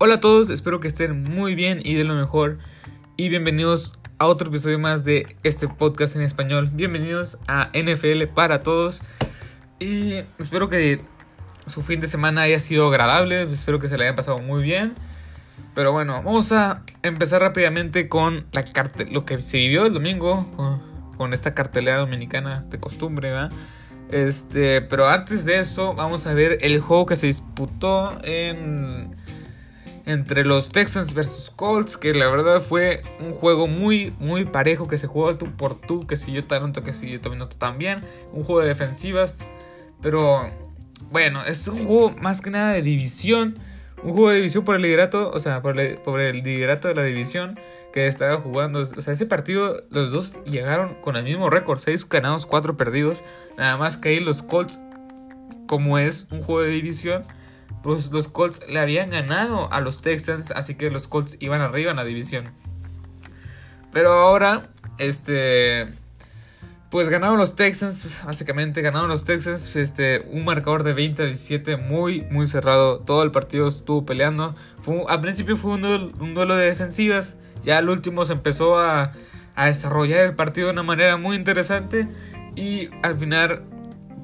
Hola a todos, espero que estén muy bien y de lo mejor. Y bienvenidos a otro episodio más de este podcast en español. Bienvenidos a NFL para todos. Y espero que su fin de semana haya sido agradable. Espero que se le hayan pasado muy bien. Pero bueno, vamos a empezar rápidamente con la lo que se vivió el domingo. Con, esta cartelera dominicana de costumbre, ¿verdad? Este, pero antes de eso, vamos a ver el juego que se disputó en entre los Texans versus Colts, que la verdad fue un juego muy, muy parejo, que se jugó tú por tú, que si yo tanto, que si yo también, un juego de defensivas, pero bueno, es un juego más que nada de división, un juego de división por el liderato, o sea, por el, por el liderato de la división que estaba jugando, o sea, ese partido los dos llegaron con el mismo récord, 6 ganados, 4 perdidos, nada más que ahí los Colts, como es un juego de división, pues los Colts le habían ganado a los Texans, así que los Colts iban arriba en la división. Pero ahora, este, pues ganaron los Texans, básicamente ganaron los Texans, este, un marcador de 20 a 17 muy, muy cerrado, todo el partido estuvo peleando. Fue, al principio fue un duelo, de defensivas, ya al último se empezó a desarrollar el partido de una manera muy interesante y al final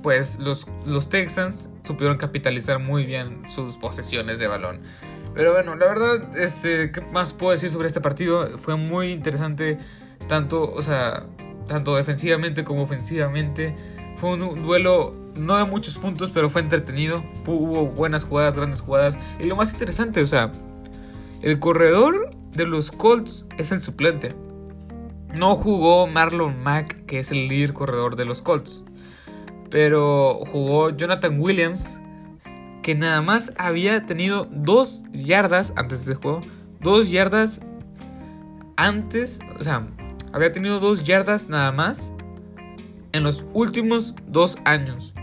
pues los, los Texans supieron capitalizar muy bien sus posesiones de balón. Pero bueno, la verdad, este, ¿qué más puedo decir sobre este partido? Fue muy interesante, tanto, o sea, tanto defensivamente como ofensivamente. Fue un duelo no de muchos puntos, pero fue entretenido. Hubo buenas jugadas, grandes jugadas. Y lo más interesante, o sea, el corredor de los Colts es el suplente. No jugó Marlon Mack, que es el líder corredor de los Colts pero jugó Jonathan Williams, que nada más había tenido dos yardas antes de este juego, dos yardas antes, o sea, había tenido dos yardas nada más en los últimos dos años.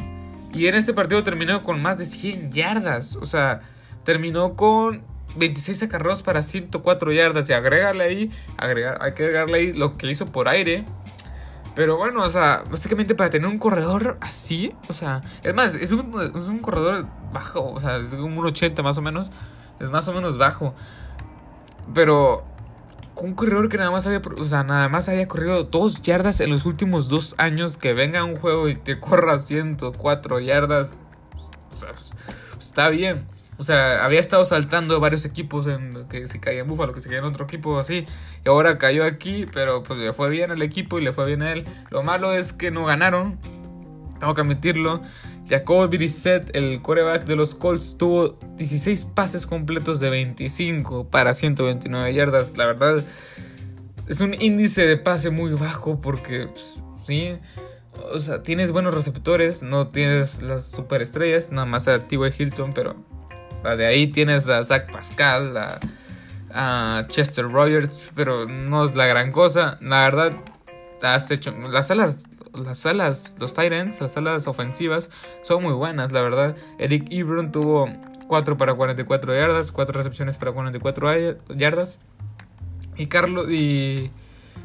Y en este partido terminó con más de 100 yardas, o sea, terminó con 26 acarreos para 104 yardas y agregarle ahí, agregar, hay que agregarle ahí lo que hizo por aire, pero bueno, o sea, básicamente para tener un corredor así, o sea, es más, es un, corredor bajo, o sea, es un 1,80 más o menos, es más o menos bajo. Pero un corredor que nada más había, o sea, nada más había corrido dos yardas en los últimos dos años, que venga un juego y te corra 104 yardas, o sea, pues, está bien. O sea, había estado saltando varios equipos en que se caía en Búfalo, que se caía en otro equipo así. Y ahora cayó aquí, pero pues le fue bien al equipo y le fue bien a él. Lo malo es que no ganaron. Tengo que admitirlo. Jacob Brissett, el coreback de los Colts, tuvo 16 pases completos de 25 para 129 yardas. La verdad, es un índice de pase muy bajo porque, pues, sí, o sea, tienes buenos receptores, no tienes las superestrellas, nada más a T.Y. Hilton, pero de ahí tienes a Zach Pascal, a, Chester Rogers, pero no es la gran cosa. La verdad, has hecho. Las alas, las alas, los Titans, las alas ofensivas son muy buenas, la verdad. Eric Ebron tuvo 4 para 44 yardas, 4 recepciones para 44 yardas. Y Carlos y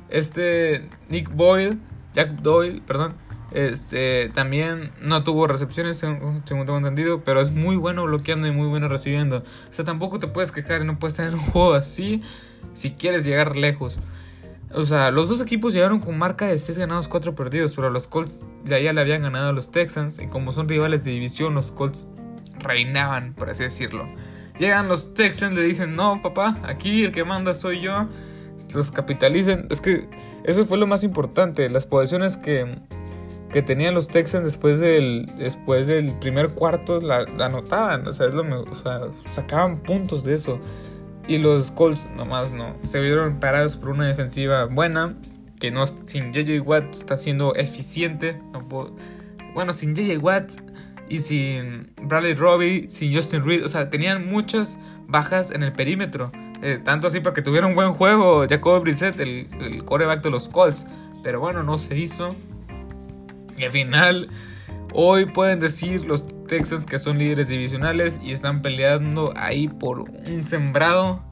este Nick Boyle, Jack Doyle, perdón, este, también no tuvo recepciones, según, tengo entendido, pero es muy bueno bloqueando y muy bueno recibiendo. O sea, tampoco te puedes quejar y no puedes tener un juego así si quieres llegar lejos. O sea, los dos equipos llegaron con marca de 6 ganados, 4 perdidos, pero los Colts de allá le habían ganado a los Texans y como son rivales de división, los Colts reinaban, por así decirlo. Llegan los Texans, le dicen, no, papá, aquí el que manda soy yo. Los capitalicen. Es que eso fue lo más importante, las posiciones que que tenían los Texans después del, después del primer cuarto la, anotaban, o sea, sacaban puntos de eso. Y los Colts nomás no, se vieron parados por una defensiva buena, que no sin JJ Watt está siendo eficiente. bueno, sin JJ Watt y sin Bradley Robbie, sin Justin Reed, o sea, tenían muchas bajas en el perímetro. Eh, tanto así para que tuviera un buen juego Jacob Brissett, el, el coreback de los Colts. Pero bueno, no se hizo. Y al final, hoy pueden decir los Texans que son líderes divisionales y están peleando ahí por un sembrado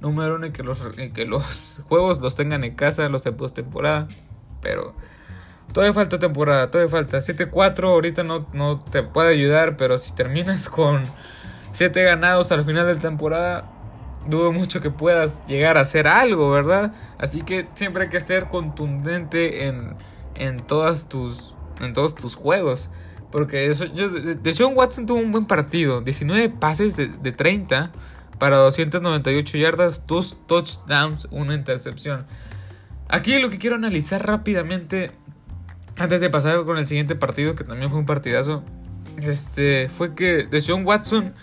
número uno que los, que los juegos los tengan en casa, los de postemporada. Pero todavía falta temporada, todavía falta. 7-4 ahorita no, no te puede ayudar, pero si terminas con 7 ganados al final de la temporada, dudo mucho que puedas llegar a hacer algo, ¿verdad? Así que siempre hay que ser contundente en, en, todas tus, en todos tus juegos. Porque eso, yo, de John Watson tuvo un buen partido. 19 pases de, de 30 para 298 yardas, 2 touchdowns, una intercepción. Aquí lo que quiero analizar rápidamente, antes de pasar con el siguiente partido, que también fue un partidazo, este, fue que Deshaun Watson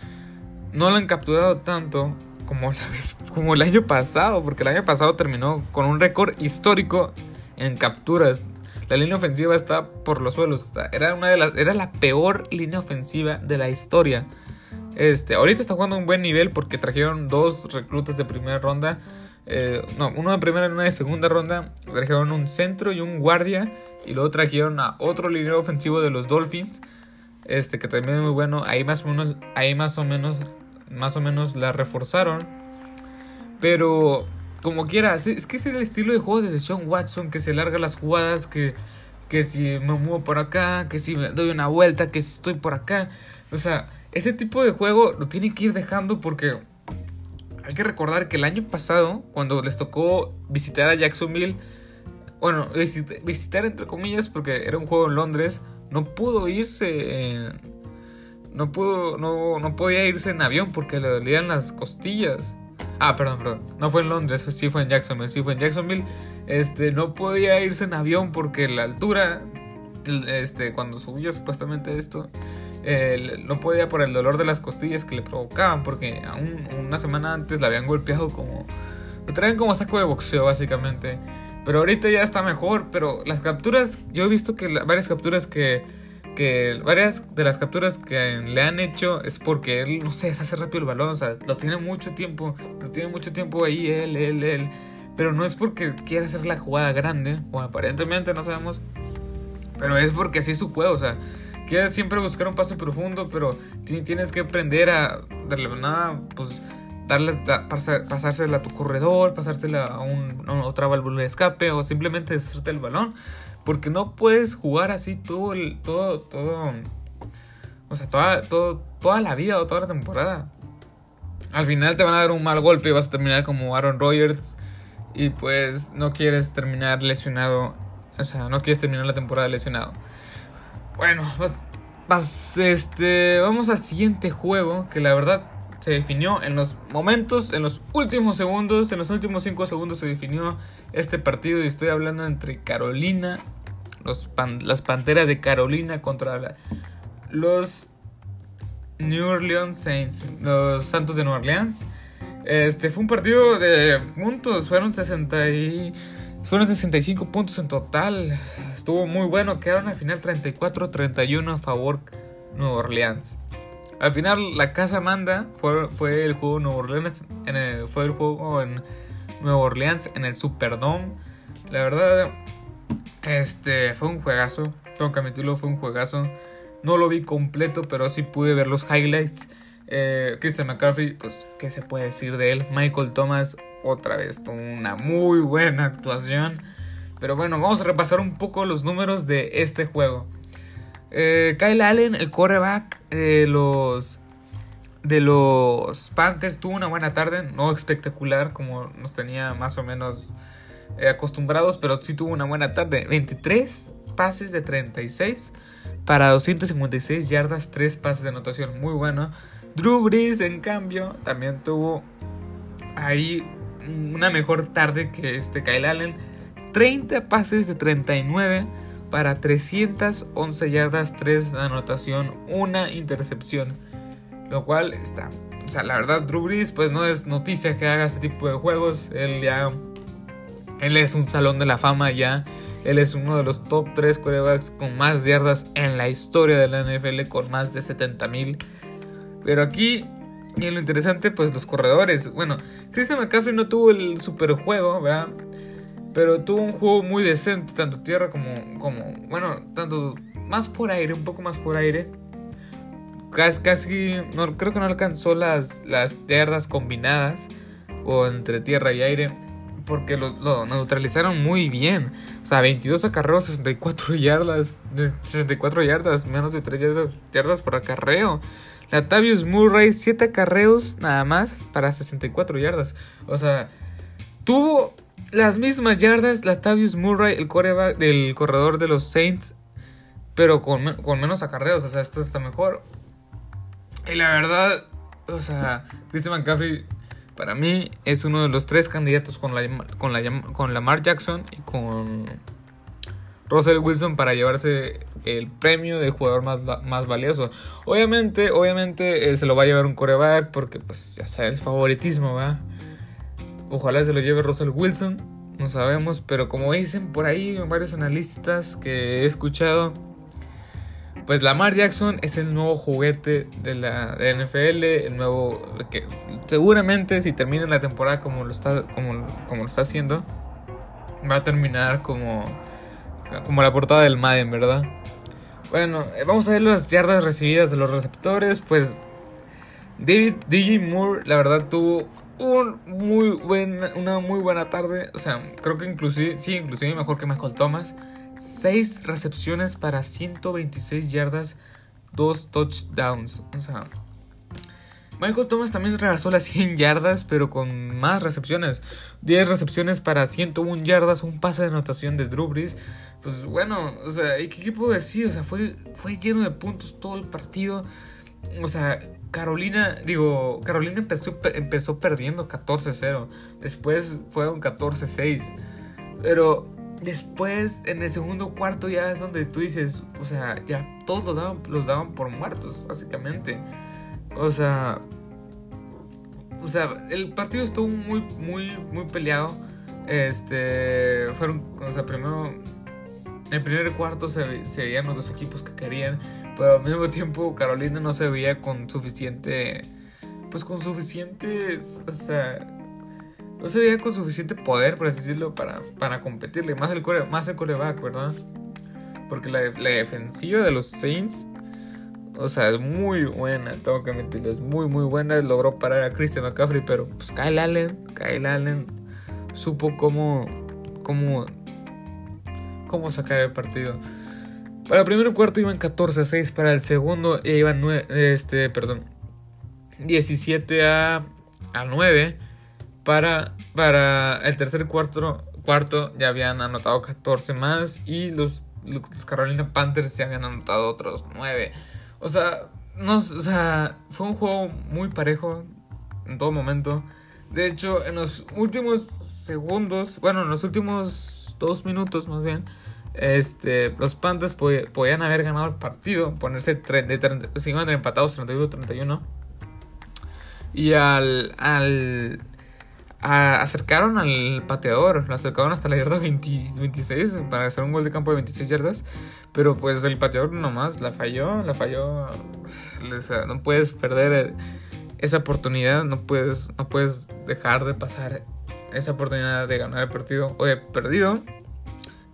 no lo han capturado tanto como, la vez, como el año pasado, porque el año pasado terminó con un récord histórico en capturas. La línea ofensiva está por los suelos. Era, una de las, era la peor línea ofensiva de la historia. Este, ahorita está jugando un buen nivel porque trajeron dos reclutas de primera ronda. Eh, no, uno de primera y uno de segunda ronda. Trajeron un centro y un guardia. Y luego trajeron a otro línea ofensivo de los Dolphins. Este, que también es muy bueno. Ahí más o menos, ahí más o menos, más o menos la reforzaron. Pero, como quiera, es que es el estilo de juego de Sean Watson que se larga las jugadas, que, que si me muevo por acá, que si me doy una vuelta, que si estoy por acá. O sea, ese tipo de juego lo tienen que ir dejando porque hay que recordar que el año pasado, cuando les tocó visitar a Jacksonville, bueno, visitar entre comillas porque era un juego en Londres, no pudo irse no pudo no, no podía irse en avión porque le dolían las costillas. Ah, perdón, perdón. No fue en Londres, sí fue en Jacksonville, sí fue en Jacksonville. Este, no podía irse en avión porque la altura este cuando subió supuestamente esto no podía por el dolor de las costillas que le provocaban, porque aún una semana antes la habían golpeado como... Lo traían como saco de boxeo, básicamente. Pero ahorita ya está mejor, pero las capturas, yo he visto que varias capturas que... Que varias de las capturas que le han hecho es porque él, no sé, hace rápido el balón, o sea, lo tiene mucho tiempo, lo tiene mucho tiempo ahí, él, él, él. Pero no es porque quiera hacer la jugada grande, o aparentemente no sabemos, pero es porque así es su juego, o sea, Quieres siempre buscar un paso profundo, pero tienes que aprender a darle nada, pues darle, pasársela a tu corredor, pasársela a, un, otra válvula de escape o simplemente deshacerte el balón. Porque no puedes jugar así todo todo, todo, o sea, toda, todo, toda la vida o toda la temporada. Al final te van a dar un mal golpe y vas a terminar como Aaron Rodgers y pues no quieres terminar lesionado, o sea, no quieres terminar la temporada lesionado. Bueno, pues, este, vamos al siguiente juego que la verdad se definió en los momentos, en los últimos segundos, en los últimos 5 segundos se definió este partido y estoy hablando entre Carolina, las Panteras de Carolina contra los New Orleans Saints, los Santos de Nueva Orleans. Este fue un partido de puntos, fueron 60 y fueron 65 puntos en total. Estuvo muy bueno. Quedaron al final 34-31 a favor Nueva Orleans. Al final la casa manda. Fue, el juego Nueva Orleans. En fue el juego en Nueva Orleans en el Superdome. La verdad, este fue un juegazo. Todo capítulo fue un juegazo. No lo vi completo, pero sí pude ver los highlights. Eh, Christian McCaffrey, pues, ¿qué se puede decir de él? Michael Thomas, otra vez tuvo una muy buena actuación. Pero bueno, vamos a repasar un poco los números de este juego. Eh, Kyle Allen, el quarterback de los, de los Panthers, tuvo una buena tarde. No espectacular como nos tenía más o menos eh, acostumbrados, pero sí tuvo una buena tarde. 23 pases de 36 para 256 yardas, 3 pases de anotación. Muy bueno. Drew Brees, en cambio, también tuvo ahí una mejor tarde que este Kyle Allen. 30 pases de 39 para 311 yardas, 3 de anotación, una intercepción. Lo cual está. O sea, la verdad, Drew Brees, pues no es noticia que haga este tipo de juegos. Él ya. Él es un salón de la fama ya. Él es uno de los top 3 quarterbacks con más yardas en la historia de la NFL, con más de 70 mil. Pero aquí y lo interesante, pues los corredores. Bueno, Christian McCaffrey no tuvo el super juego, ¿verdad? Pero tuvo un juego muy decente, tanto tierra como, como bueno, tanto más por aire, un poco más por aire. Casi, casi no, creo que no alcanzó las, las yardas combinadas o entre tierra y aire. porque lo, neutralizaron muy bien. O sea, 22 acarreos, 64 yardas, 64 yardas, menos de 3 yardas, yardas por acarreo. Latavius Murray, 7 acarreos nada más para 64 yardas. O sea, tuvo las mismas yardas Latavius Murray, el coreback del corredor de los Saints, pero con, con menos acarreos. O sea, esto está mejor. Y la verdad, o sea, Christian McCaffrey para mí es uno de los tres candidatos con, la, con, la, con Lamar Jackson y con Russell Wilson para llevarse el premio de jugador más, más valioso. Obviamente, obviamente eh, se lo va a llevar un coreback porque pues ya sabes, favoritismo, ¿va? Ojalá se lo lleve Russell Wilson, no sabemos, pero como dicen por ahí varios analistas que he escuchado, pues Lamar Jackson es el nuevo juguete de la NFL, el nuevo que seguramente si termina la temporada como lo está como, como lo está haciendo va a terminar como como la portada del Madden, ¿verdad? Bueno, eh, vamos a ver las yardas recibidas de los receptores, pues David DJ Moore la verdad tuvo una muy buena tarde, o sea, creo que inclusive sí, inclusive mejor que Michael Thomas. 6 recepciones para 126 yardas, 2 touchdowns. O sea, Michael Thomas también rebasó las 100 yardas, pero con más recepciones. 10 recepciones para 101 yardas, un pase de anotación de Drew Brees. Pues bueno, o sea, ¿qué, puedo decir? O sea, fue, fue lleno de puntos todo el partido. O sea, Carolina, digo, Carolina empezó, empezó perdiendo 14-0. Después fueron 14-6. Pero Después, en el segundo cuarto, ya es donde tú dices, o sea, ya todos los daban, los daban por muertos, básicamente. O sea, o sea, el partido estuvo muy, muy, muy peleado. Este, fueron, o sea, primero, en el primer cuarto se, se veían los dos equipos que querían, pero al mismo tiempo Carolina no se veía con suficiente, pues con suficientes, o sea, no se veía con suficiente poder, por así decirlo, para, para competirle. Más el, core, más el coreback, ¿verdad? Porque la, defensiva de los Saints, o sea, es muy buena, tengo que admitirlo, es muy, muy buena. Logró parar a Christian McCaffrey, pero pues Kyle Allen, Kyle Allen supo cómo, cómo, cómo sacar el partido. Para el primer cuarto iban 14 a 6, para el segundo iban 9, este, perdón, 17 a, a 9 para, para el tercer cuarto, cuarto ya habían anotado 14 más y los, los Carolina Panthers ya habían anotado otros 9. O sea, no, o sea, fue un juego muy parejo en todo momento. De hecho, en los últimos segundos, bueno, en los últimos dos minutos más bien, este, los Panthers podían haber ganado el partido, ponerse de, se iban empatados 31-31. Y al, al acercaron al pateador, lo acercaron hasta la yarda 26 para hacer un gol de campo de 26 yardas, pero pues el pateador nomás la falló, la falló, no puedes perder esa oportunidad, no puedes, no puedes dejar de pasar esa oportunidad de ganar el partido o de perdido,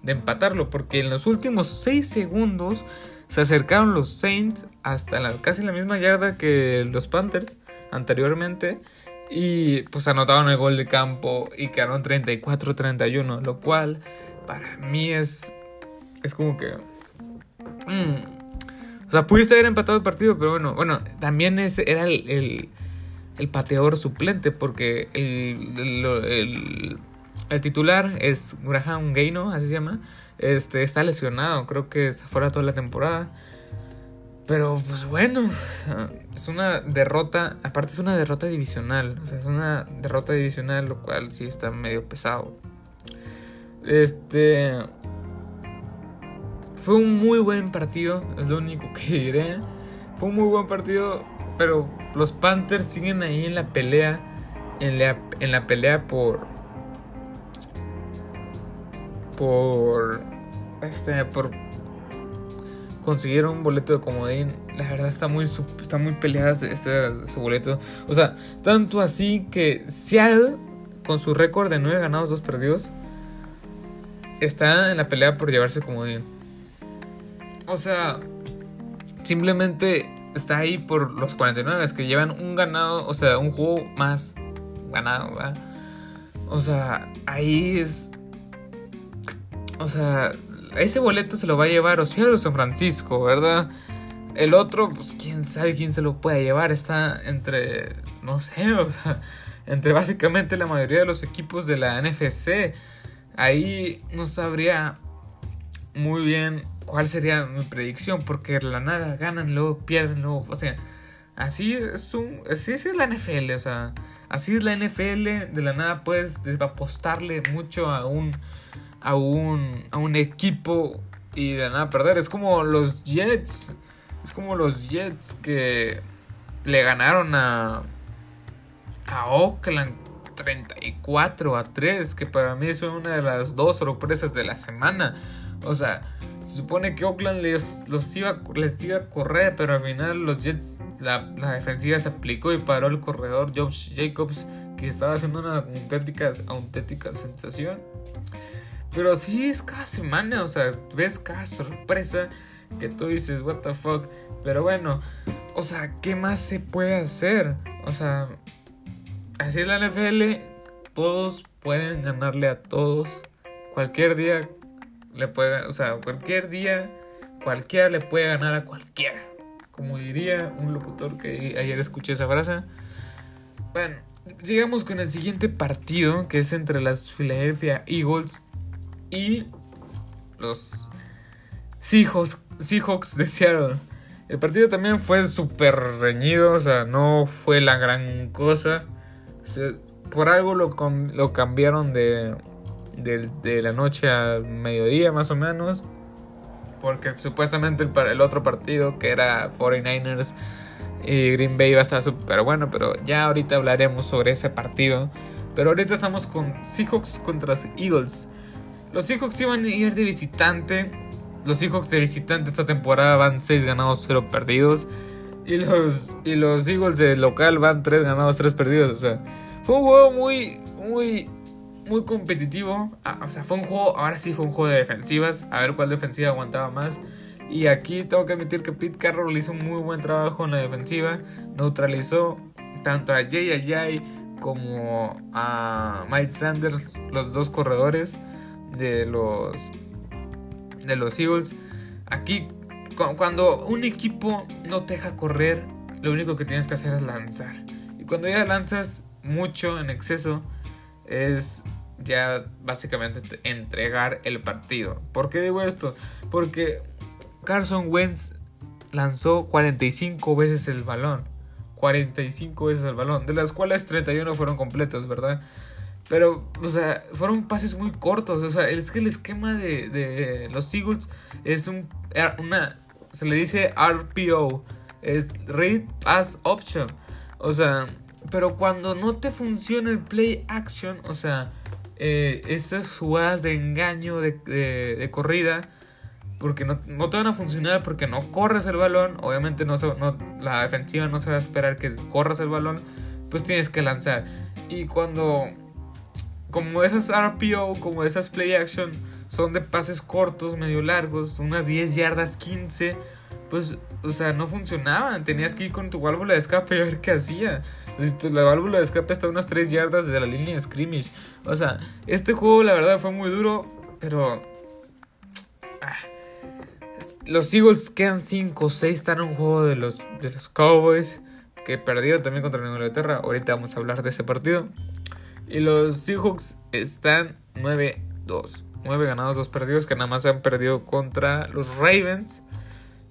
de empatarlo, porque en los últimos 6 segundos se acercaron los Saints hasta la, casi la misma yarda que los Panthers anteriormente y pues anotaron el gol de campo y quedaron 34-31, lo cual para mí es, es como que... Mm, o sea, pudiste haber empatado el partido, pero bueno, bueno, también ese era el, el, pateador suplente porque el, el, titular es Graham Gaino, así se llama. Este, está lesionado, creo que está fuera toda la temporada. Pero pues bueno, es una derrota, aparte es una derrota divisional, o sea, es una derrota divisional, lo cual sí está medio pesado. Este fue un muy buen partido, es lo único que diré. Fue un muy buen partido, pero los Panthers siguen ahí en la pelea, en la, en la pelea por por este por consiguieron un boleto de comodín. La verdad está muy, está muy peleada ese, boleto. O sea, tanto así que Seattle, con su récord de 9 ganados, 2 perdidos, está en la pelea por llevarse comodín. O sea, simplemente está ahí por los 49 que llevan un ganado, o sea, un juego más ganado, O sea, ahí es. O sea, ese boleto se lo va a llevar Ocielo San Francisco, ¿verdad? El otro, pues quién sabe quién se lo puede llevar. Está entre. No sé, o sea. Entre básicamente la mayoría de los equipos de la NFC. Ahí no sabría muy bien cuál sería mi predicción. Porque la nada ganan, luego pierden, luego. O sea, así es un. Así es la NFL, o sea. Así es la NFL. De la nada puedes apostarle mucho a un. A un. A un equipo. Y de la nada perder. Es como los Jets. Es como los Jets que le ganaron a. A Oakland 34 a 3. Que para mí es una de las dos sorpresas de la semana. O sea, se supone que Oakland les, los iba, les iba a correr, pero al final los Jets, la, defensiva se aplicó y paró el corredor Josh Jacobs, que estaba haciendo una auténtica, auténtica sensación. Pero sí es cada semana, o sea, ves cada sorpresa que tú dices, what the fuck. Pero bueno, o sea, ¿qué más se puede hacer? O sea, así es la NFL, todos pueden ganarle a todos. Cualquier día le puede, o sea, cualquier día, cualquiera le puede ganar a cualquiera. Como diría un locutor que ayer escuché esa frase. Bueno, sigamos con el siguiente partido, que es entre las Philadelphia Eagles y los Seahawks, Seahawks. El partido también fue súper reñido, o sea, no fue la gran cosa. por algo lo, lo cambiaron de, de, la noche a mediodía más o menos. Porque supuestamente el, el otro partido que era 49ers y Green Bay iba a estar súper bueno. Pero ya ahorita hablaremos sobre ese partido. Pero ahorita estamos con Seahawks contra Eagles. Los Seahawks iban a ir de visitante. Los Seahawks de visitante esta temporada van 6 ganados, 0 perdidos. Y los, y los Eagles de local van 3 ganados, 3 perdidos. O sea, fue un juego muy, muy muy competitivo. Ah, o sea, fue un juego, ahora sí fue un juego de defensivas. A ver cuál defensiva aguantaba más. Y aquí tengo que admitir que Pete Carroll hizo un muy buen trabajo en la defensiva. Neutralizó tanto a Jay Ajay como a Mike Sanders, los dos corredores de los, de los Eagles. Aquí, cuando un equipo no te deja correr, lo único que tienes que hacer es lanzar. Y cuando ya lanzas mucho en exceso, es ya básicamente entregar el partido. ¿Por qué digo esto? Porque Carson Wentz lanzó 45 veces el balón. 45 veces el balón, de las cuales 31 fueron completos, ¿verdad? Pero, o sea, fueron pases muy cortos. O sea, es que el esquema de, de los Eagles es un, una, se le dice RPO, es Read Pass Option. O sea, pero cuando no te funciona el play action, o sea, eh, esas jugadas de engaño, de, corrida, porque no, te van a funcionar porque no corres el balón, obviamente no, no, la defensiva no se va a esperar que corras el balón, pues tienes que lanzar. Y cuando, como esas RPO, como esas play action, son de pases cortos, medio largos, unas 10 yardas, 15, pues, o sea, no funcionaban. Tenías que ir con tu válvula de escape y ver qué hacía. La válvula de escape está a unas 3 yardas de la línea de scrimmage. O sea, este juego la verdad fue muy duro, pero... Ah, los Eagles quedan 5 o 6, están en un juego de los, de los Cowboys, que perdido también contra Inglaterra. Ahorita vamos a hablar de ese partido. Y los Seahawks están 9-2. 9 ganados, 2 perdidos, que nada más han perdido contra los Ravens.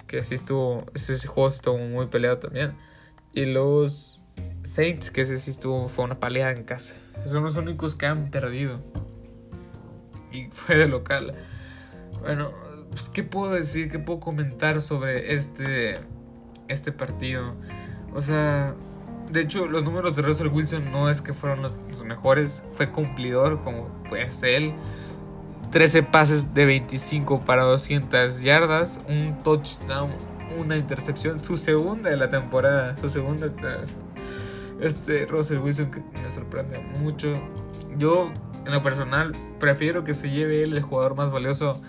Que así estuvo, ese juego estuvo muy peleado también. Y los Saints, que ese sí estuvo, fue una paleada en casa. Son los únicos que han perdido. Y fue de local. Bueno, pues, ¿qué puedo decir? ¿Qué puedo comentar sobre este, este partido? O sea, de hecho, los números de Russell Wilson no es que fueron los, mejores. Fue cumplidor, como pues él. 13 pases de 25 para 200 yardas. Un touchdown, una intercepción. Su segunda de la temporada. Su segunda este Russell Wilson que me sorprende mucho. Yo, en lo personal, prefiero que se lleve él el jugador más valioso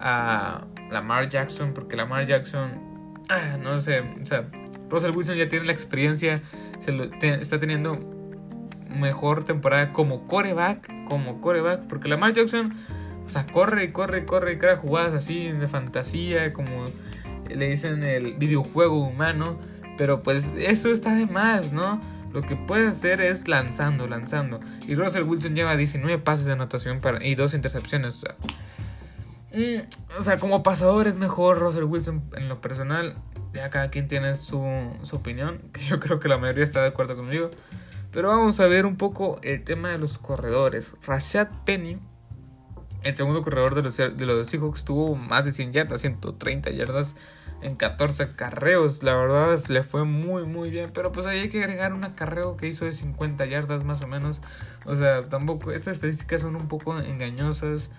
a Lamar Jackson, porque Lamar Jackson, ah, no sé, o sea, Russell Wilson ya tiene la experiencia, se lo, está teniendo mejor temporada como coreback, como coreback, porque Jackson, o sea, corre y corre y corre y crea jugadas así de fantasía, como le dicen el videojuego humano, pero pues eso está de más, ¿no? Lo que puede hacer es lanzando, lanzando. Y Russell Wilson lleva 19 pases de anotación y dos intercepciones. Mm, o sea, como pasador es mejor Russell Wilson en lo personal. Ya cada quien tiene su, su opinión, que yo creo que la mayoría está de acuerdo conmigo. Pero vamos a ver un poco el tema de los corredores. Rashad Penny, el segundo corredor de los, de los Seahawks, tuvo más de 100 yardas, 130 yardas en 14 carreos. La verdad le fue muy muy bien. Pero pues ahí hay que agregar un acarreo que hizo de 50 yardas más o menos. O sea, tampoco. Estas estadísticas son un poco engañosas.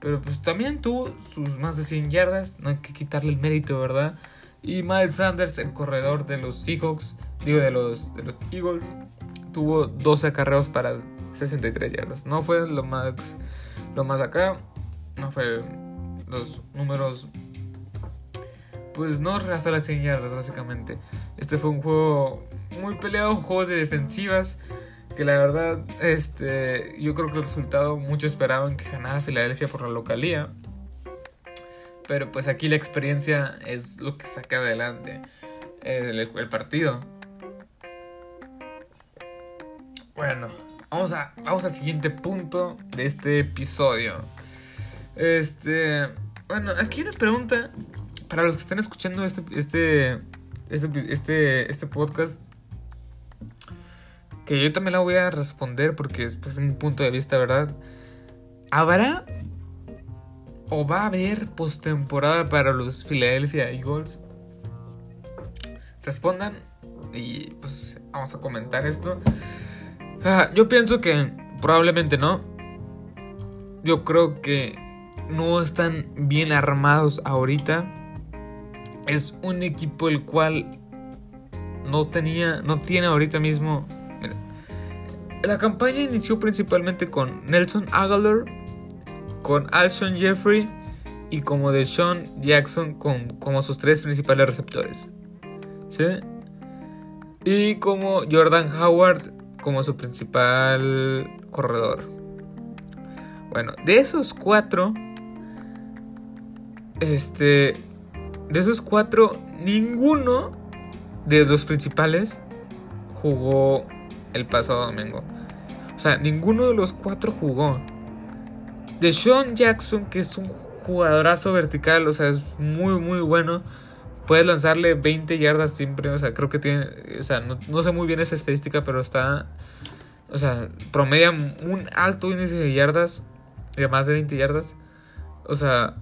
Pero pues también tuvo sus más de 100 yardas. No hay que quitarle el mérito, ¿verdad? Y Miles Sanders, el corredor de los Seahawks. Digo, de los, Eagles. Tuvo 12 acarreos para 63 yardas. No fue lo más, lo más acá. No fue los números pues no rebasó las 100 yardas básicamente. Este fue un juego muy peleado, juegos de defensivas que la verdad este yo creo que el resultado muchos esperaban que ganara Filadelfia por la localía. Pero pues aquí la experiencia es lo que saca adelante el, el partido. Bueno, vamos, a, vamos al siguiente punto de este episodio. Este, bueno, aquí una pregunta para los que están escuchando este, este, este, este, este podcast, que yo también la voy a responder porque es pues, un punto de vista, ¿verdad? ¿Habrá o va a haber postemporada para los Philadelphia Eagles? Respondan y pues vamos a comentar esto. Ah, yo pienso que probablemente no. Yo creo que no están bien armados ahorita es un equipo el cual no tenía, no tiene ahorita mismo. la campaña inició principalmente con Nelson Aguilar, con Alshon Jeffrey y como de Sean Jackson con, como sus tres principales receptores. ¿Sí? Y como Jordan Howard como su principal corredor. Bueno, de esos cuatro, este, de esos cuatro, ninguno de los principales jugó el pasado domingo. O sea, ninguno de los cuatro jugó. De Sean Jackson, que es un jugadorazo vertical, o sea, es muy, muy bueno. Puedes lanzarle 20 yardas siempre, o sea, creo que tiene, o sea, no, sé muy bien esa estadística, pero está, o sea, promedia un alto índice de yardas, de más de 20 yardas. O sea,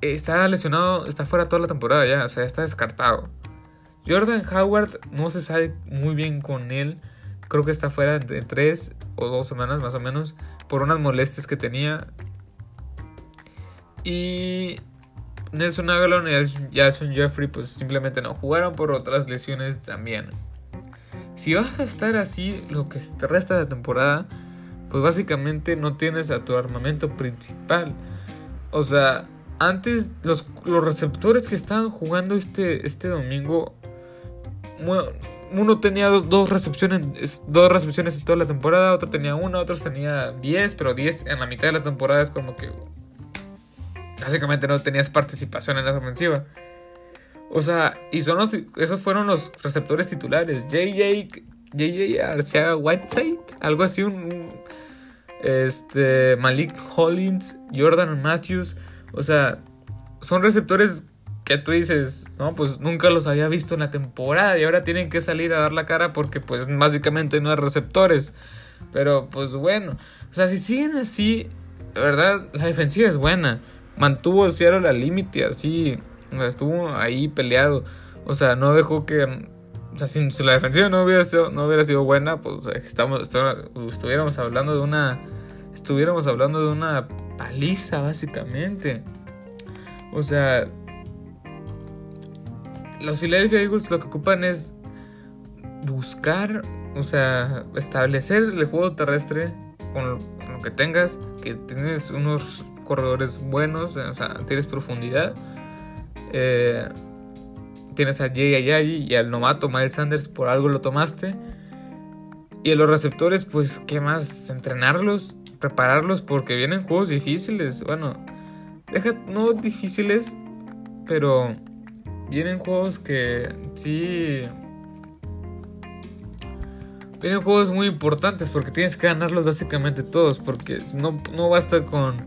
está lesionado, está fuera toda la temporada ya, o sea, está descartado. Jordan Howard no se sabe muy bien con él. Creo que está fuera de tres o dos semanas más o menos por unas molestias que tenía. Y Nelson Aguilar y Jason Jeffrey pues simplemente no jugaron por otras lesiones también. Si vas a estar así lo que resta de temporada, pues básicamente no tienes a tu armamento principal. O sea, antes los, los receptores que estaban jugando este, este domingo, uno tenía dos recepciones, dos recepciones en toda la temporada, otro tenía una, otro tenía 10, pero 10 en la mitad de la temporada es como que básicamente no tenías participación en la ofensiva. O sea, y son los, esos fueron los receptores titulares. JJ, JJ Arcea Whiteside, algo así, este, Malik Hollins, Jordan Matthews. O sea, son receptores que tú dices, no, pues nunca los había visto en la temporada y ahora tienen que salir a dar la cara porque pues básicamente no hay receptores. Pero pues bueno, o sea, si siguen así, la verdad, la defensiva es buena. Mantuvo Seattle al límite así, o sea, estuvo ahí peleado. O sea, no dejó que... O sea, si, la defensiva no hubiera sido, no hubiera sido buena, pues estamos, estuviéramos hablando de una... Estuviéramos hablando de una paliza, básicamente. O sea, los Philadelphia Eagles lo que ocupan es buscar, o sea, establecer el juego terrestre con lo, que tengas, que tienes unos corredores buenos, o sea, tienes profundidad. Eh, tienes a Jay Ayayi y al novato Miles Sanders, por algo lo tomaste. Y a los receptores, pues, ¿qué más? Entrenarlos, prepararlos, porque vienen juegos difíciles. Bueno, deja, no difíciles, pero vienen juegos que sí. Vienen juegos muy importantes porque tienes que ganarlos básicamente todos. Porque no, no basta con.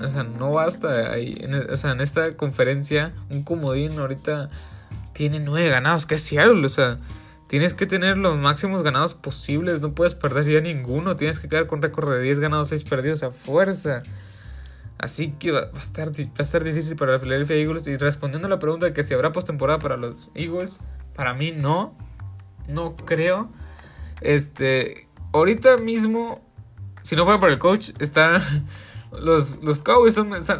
o sea, no basta ahí. En, o sea, en esta conferencia, un comodín ahorita tiene nueve ganados, es Seattle. O sea, tienes que tener los máximos ganados posibles. No puedes perder ya ninguno. Tienes que quedar con récord de 10 ganados, 6 perdidos a fuerza. Así que va, a estar, va a estar difícil para la Philadelphia Eagles. Y respondiendo a la pregunta de que si habrá postemporada para los Eagles, para mí no. No creo. Este, ahorita mismo, si no fuera por el coach, están los, los Cowboys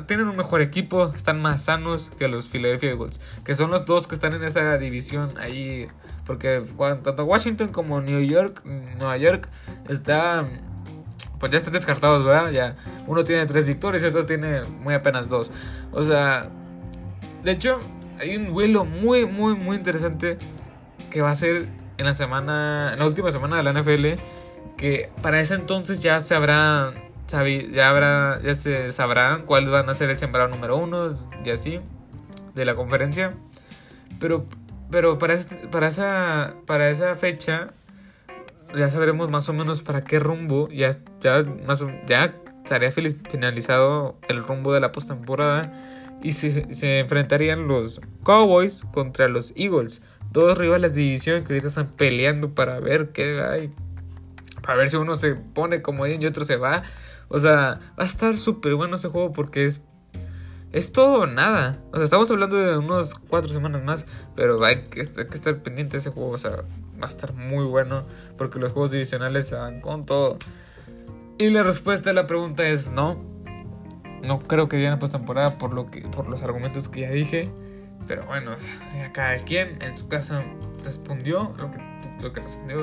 tienen un mejor equipo, están más sanos que los Philadelphia Eagles, que son los dos que están en esa división ahí, porque tanto Washington como New York, Nueva York, está, pues ya están descartados, ¿verdad? Ya uno tiene tres victorias y otro tiene muy apenas dos. O sea, de hecho, hay un vuelo muy, muy, muy interesante que va a ser en la semana, en la última semana de la NFL, que para ese entonces ya se habrá, ya habrá, ya se sabrán cuáles van a ser el sembrado número uno y así de la conferencia. Pero, pero para, para esa, para esa fecha ya sabremos más o menos para qué rumbo ya, ya más ya estaría finalizado el rumbo de la postemporada y se, enfrentarían los Cowboys contra los Eagles dos rivales de división que ahorita están peleando para ver qué hay. Para ver si uno se pone como y otro se va. O sea, va a estar súper bueno ese juego porque es. Es todo o nada. O sea, estamos hablando de unos cuatro semanas más. Pero hay que, hay que estar pendiente de ese juego. O sea, va a estar muy bueno. Porque los juegos divisionales se van con todo. Y la respuesta a la pregunta es no. No creo que llegue a temporada por, lo que, por los argumentos que ya dije. Pero bueno, cada quien en su casa respondió lo que, lo que respondió,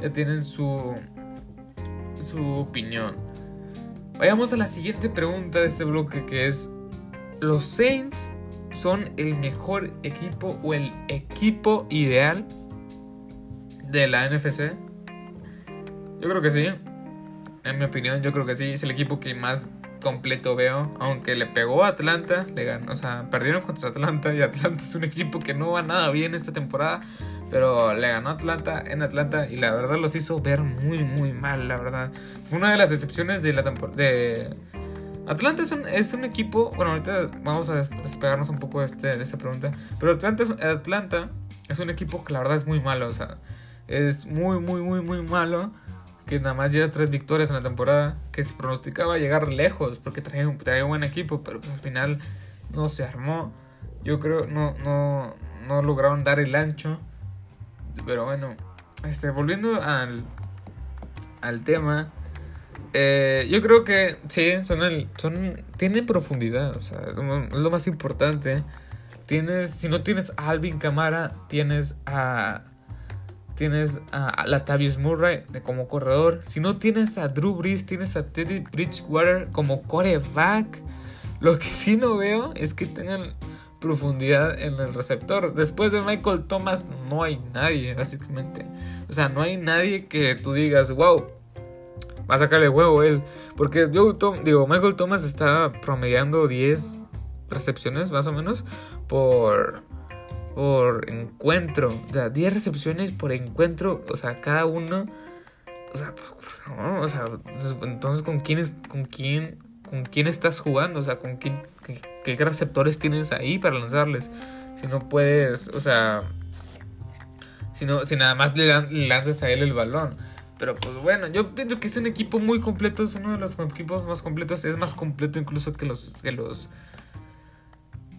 Ya tienen su, su opinión. Vayamos a la siguiente pregunta de este bloque que es, ¿los Saints son el mejor equipo o el equipo ideal de la NFC? Yo creo que sí. En mi opinión, yo creo que sí. Es el equipo que más completo veo. Aunque le pegó a Atlanta, le ganó, o sea, perdieron contra Atlanta y Atlanta es un equipo que no va nada bien esta temporada. Pero le ganó Atlanta en Atlanta y la verdad los hizo ver muy, muy mal, la verdad. Fue una de las decepciones de la temporada. De... Atlanta es un, es un, equipo, bueno, ahorita vamos a despegarnos un poco de, este, de esta pregunta, pero Atlanta es, Atlanta es un equipo que la verdad es muy malo, o sea, es muy, muy, muy, muy malo que nada más lleva tres victorias en la temporada, que se pronosticaba llegar lejos porque traía un, buen equipo, pero al final no se armó. Yo creo no no no lograron dar el ancho. Pero bueno, este volviendo al al tema eh, yo creo que sí, son el, son tienen profundidad, o sea, es lo más importante. Tienes, si no tienes a Alvin Camara, tienes a tienes a Latavius Murray como corredor. Si no tienes a Drew Brees, tienes a Teddy Bridgewater como coreback. Lo que sí no veo es que tengan profundidad en el receptor. Después de Michael Thomas no hay nadie, básicamente. O sea, no hay nadie que tú digas, wow, va a sacarle huevo él. Porque yo, digo, Michael Thomas está promediando 10 recepciones más o menos por por encuentro. O sea, 10 recepciones por encuentro. O sea, cada uno. O sea, no, o sea entonces con quién, es, con quién con quién estás jugando, o sea, con quién qué, receptores tienes ahí para lanzarles. Si no puedes, o sea, si no si nada más le, lanzas a él el balón. Pero pues bueno, yo pienso que es un equipo muy completo, es uno de los equipos más completos, es más completo incluso que los que los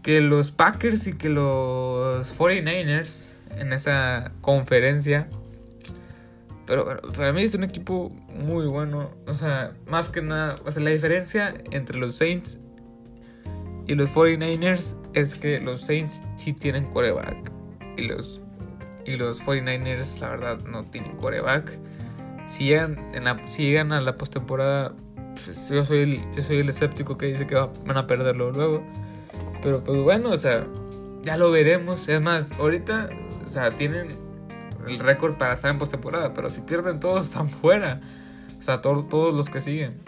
que los Packers y que los 49ers en esa conferencia. Pero bueno, para mí es un equipo muy bueno. O sea, más que nada, o sea, la diferencia entre los Saints y los 49ers es que los Saints sí tienen quarterback. Y los, y los 49ers, la verdad, no tienen quarterback. Si llegan, en la, si llegan a la postemporada, pues yo, yo soy el escéptico que dice que van a perderlo luego. Pero pues bueno, o sea, ya lo veremos. Es más, ahorita, o sea, tienen, el récord para estar en postemporada. Pero si pierden todos, están fuera. O sea, todos los que siguen.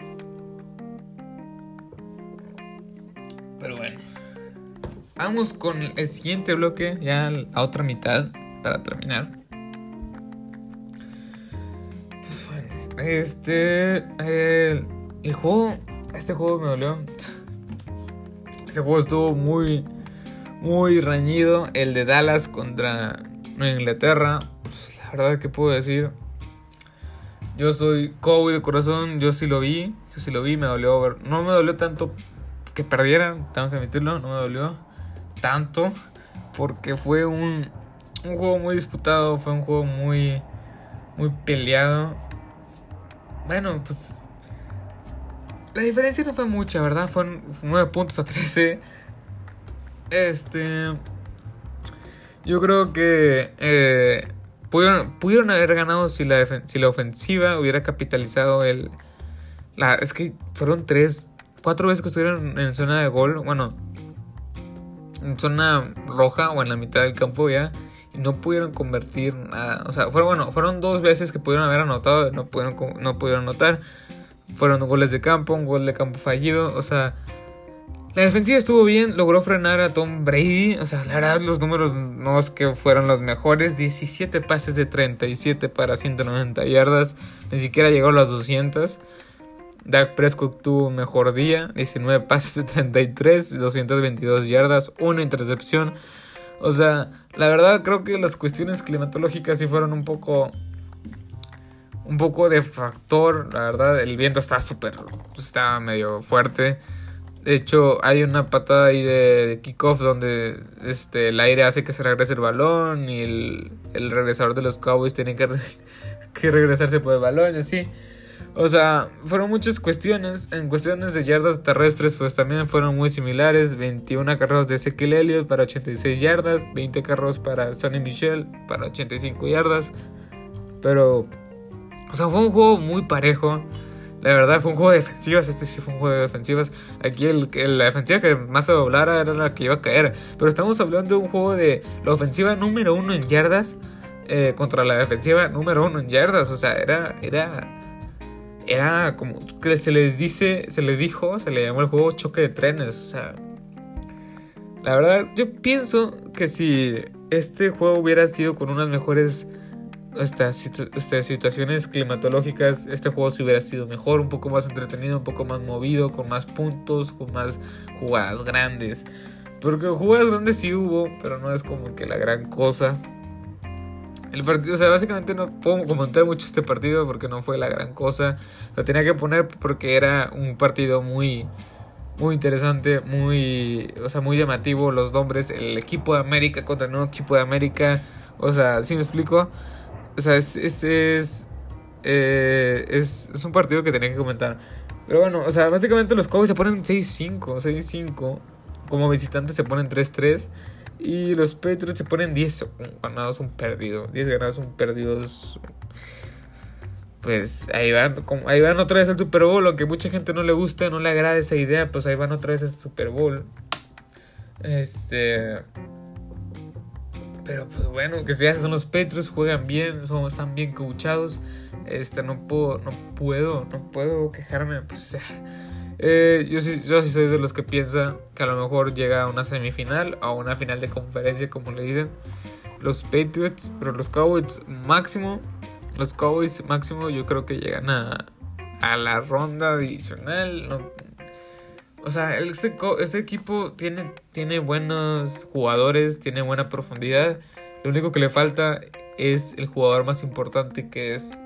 Pero bueno. Vamos con el siguiente bloque, ya a otra mitad, para terminar. Pues bueno, este. el juego. Este juego me dolió. Este juego estuvo muy. Muy reñido. El de Dallas contra Inglaterra. Pues, la verdad, que puedo decir? Yo soy Kobe de corazón. Yo sí lo vi. Yo sí lo vi. Me dolió ver. No me dolió tanto que perdieran. Tengo que admitirlo. No me dolió tanto. Porque fue un, un juego muy disputado. Fue un juego muy. Muy peleado. Bueno, pues la diferencia no fue mucha, ¿verdad? Fueron 9 puntos a 13. Este. Yo creo que eh, pudieron, pudieron, haber ganado si la, si la ofensiva hubiera capitalizado el. La, es que fueron 3, 4 veces que estuvieron en zona de gol. Bueno, en zona roja o en la mitad del campo ya. Y no pudieron convertir nada. O sea, fueron, bueno, fueron dos veces que pudieron haber anotado. No pudieron, no pudieron anotar. Fueron goles de campo, un gol de campo fallido. O sea, la defensiva estuvo bien, logró frenar a Tom Brady. O sea, la verdad, los números no es que fueron los mejores. 17 pases de 37 para 190 yardas. Ni siquiera llegó a las 200. Dak Prescott tuvo un mejor día. 19 pases de 33, 222 yardas, una intercepción. O sea, la verdad creo que las cuestiones climatológicas sí fueron un poco un poco de factor, la verdad, el viento está súper, está medio fuerte. De hecho, hay una patada ahí de, kickoff donde este, el aire hace que se regrese el balón y el, el regresador de los Cowboys tiene que, que regresarse por el balón y así. O sea, fueron muchas cuestiones. En cuestiones de yardas terrestres, pues también fueron muy similares. 21 carros de Ezekiel Elliott para 86 yardas. 20 carros para Sonny Michel para 85 yardas. Pero o sea, fue un juego muy parejo. La verdad, fue un juego de defensivas. Este sí fue un juego de defensivas. Aquí el, la defensiva que más se doblara era la que iba a caer. Pero estamos hablando de un juego de la ofensiva número uno en yardas eh, contra la defensiva número uno en yardas. O sea, era. Era. Era como se le dice. Se le dijo. Se le llamó el juego choque de trenes. O sea. La verdad, yo pienso que si este juego hubiera sido con unas mejores estas, situaciones climatológicas, este juego si hubiera sido mejor, un poco más entretenido, un poco más movido, con más puntos, con más jugadas grandes. Porque jugadas grandes sí hubo, pero no es como que la gran cosa. El partido, o sea, básicamente no puedo comentar mucho este partido porque no fue la gran cosa. Lo tenía que poner porque era un partido muy, muy interesante, muy, o sea, muy llamativo. Los nombres, el equipo de América contra el nuevo equipo de América. O sea, si me explico? O sea, es, es, eh, es, es, un partido que tenía que comentar. Pero bueno, o sea, básicamente los Cowboys se ponen 6-5, 6-5. Como visitantes se ponen 3-3. Y los Patriots se ponen 10 ganados, un perdido. 10 ganados, un perdido. Pues ahí van, ahí van otra vez al Super Bowl. Aunque mucha gente no le gusta, no le agrada esa idea, pues ahí van otra vez al Super Bowl. Este. Pero pues bueno, que se son los Petros, juegan bien, son, están bien coachados. Este, no puedo, no puedo, no puedo quejarme. Pues, eh, yo, sí, yo sí soy de los que piensa que a lo mejor llega a una semifinal o a una final de conferencia, como le dicen. Los Patriots, pero los Cowboys máximo. Los Cowboys máximo yo creo que llegan a, a la ronda. No, o sea, este, este equipo tiene, tiene buenos jugadores, tiene buena profundidad. Lo único que le falta es el jugador más importante que es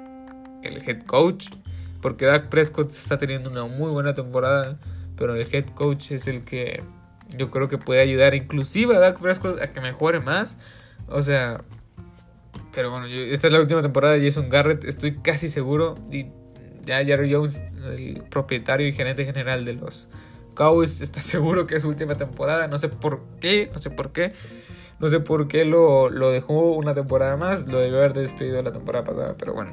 el head coach. Porque Dak Prescott está teniendo una muy buena temporada. Pero el head coach es el que yo creo que puede ayudar inclusive a Dak Prescott a que mejore más. O sea, pero bueno, esta es la última temporada de Jason Garrett. Estoy casi seguro. Y ya Jerry Jones, el propietario y gerente general de los Cowboys está seguro que es su última temporada. No sé por qué, no sé por qué. No sé por qué lo, dejó una temporada más. Lo debió haber despedido la temporada pasada, pero bueno.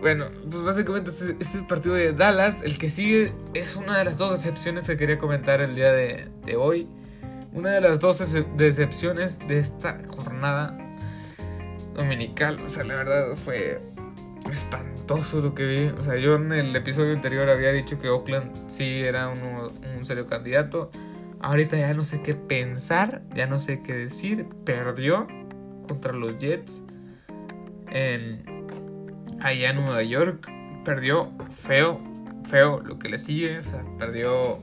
Bueno, pues básicamente este, este, partido de Dallas, el que sigue, es una de las dos decepciones que quería comentar el día de, hoy. Una de las dos decepciones de esta jornada dominical. O sea, la verdad fue espantoso lo que vi. O sea, yo en el episodio anterior había dicho que Oakland sí era un serio candidato. Ahorita ya no sé qué pensar, ya no sé qué decir. Perdió contra los Jets en allá en Nueva York. Perdió feo, feo lo que le sigue. O sea, perdió.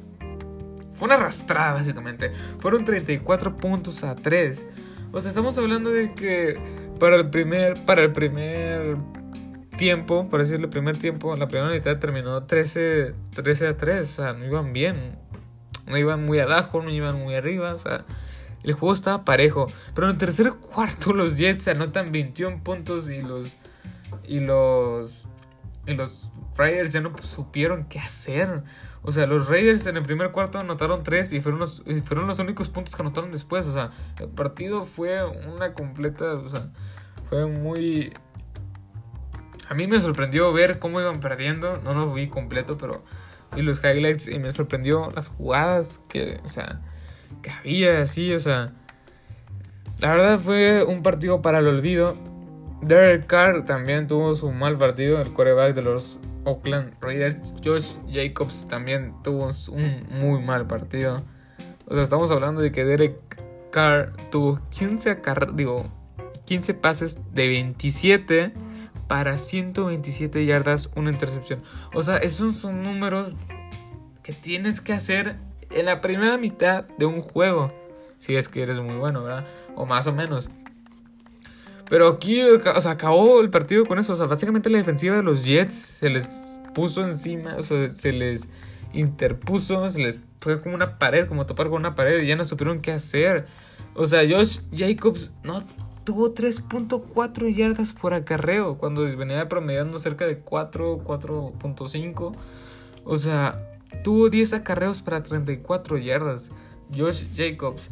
Fue una arrastrada, básicamente. Fueron 34 puntos a 3. O sea, estamos hablando de que para el primer, para el primer tiempo, por decirlo, el primer tiempo, la primera mitad terminó 13, 13 a 3. O sea, no iban bien. No iban muy abajo, no iban muy arriba. O sea, el juego estaba parejo. Pero en el tercer cuarto los Jets anotan 21 puntos y los... Y los... Y los Raiders ya no supieron qué hacer. O sea, los Raiders en el primer cuarto anotaron 3 y fueron los, fueron los únicos puntos que anotaron después. O sea, el partido fue una completa... O sea, fue muy... A mí me sorprendió ver cómo iban perdiendo. No lo vi completo, pero vi los highlights y me sorprendió las jugadas que, o sea, que había así, o sea. La verdad fue un partido para el olvido. Derek Carr también tuvo su mal partido, el coreback de los Oakland Raiders. Josh Jacobs también tuvo un muy mal partido. O sea, estamos hablando de que Derek Carr tuvo 15, digo, 15 pases de 27 para 127 yardas, una intercepción. O sea, esos son números que tienes que hacer en la primera mitad de un juego. Si es que eres muy bueno, ¿verdad? O más o menos. Pero aquí, o sea, acabó el partido con eso. O sea, básicamente la defensiva de los Jets se les puso encima, o sea, se les interpuso, se les fue como una pared, como topar con una pared y ya no supieron qué hacer. O sea, Josh Jacobs no tuvo 3.4 yardas por acarreo cuando venía promediando cerca de 4, 4.5. O sea, tuvo 10 acarreos para 34 yardas. Josh Jacobs.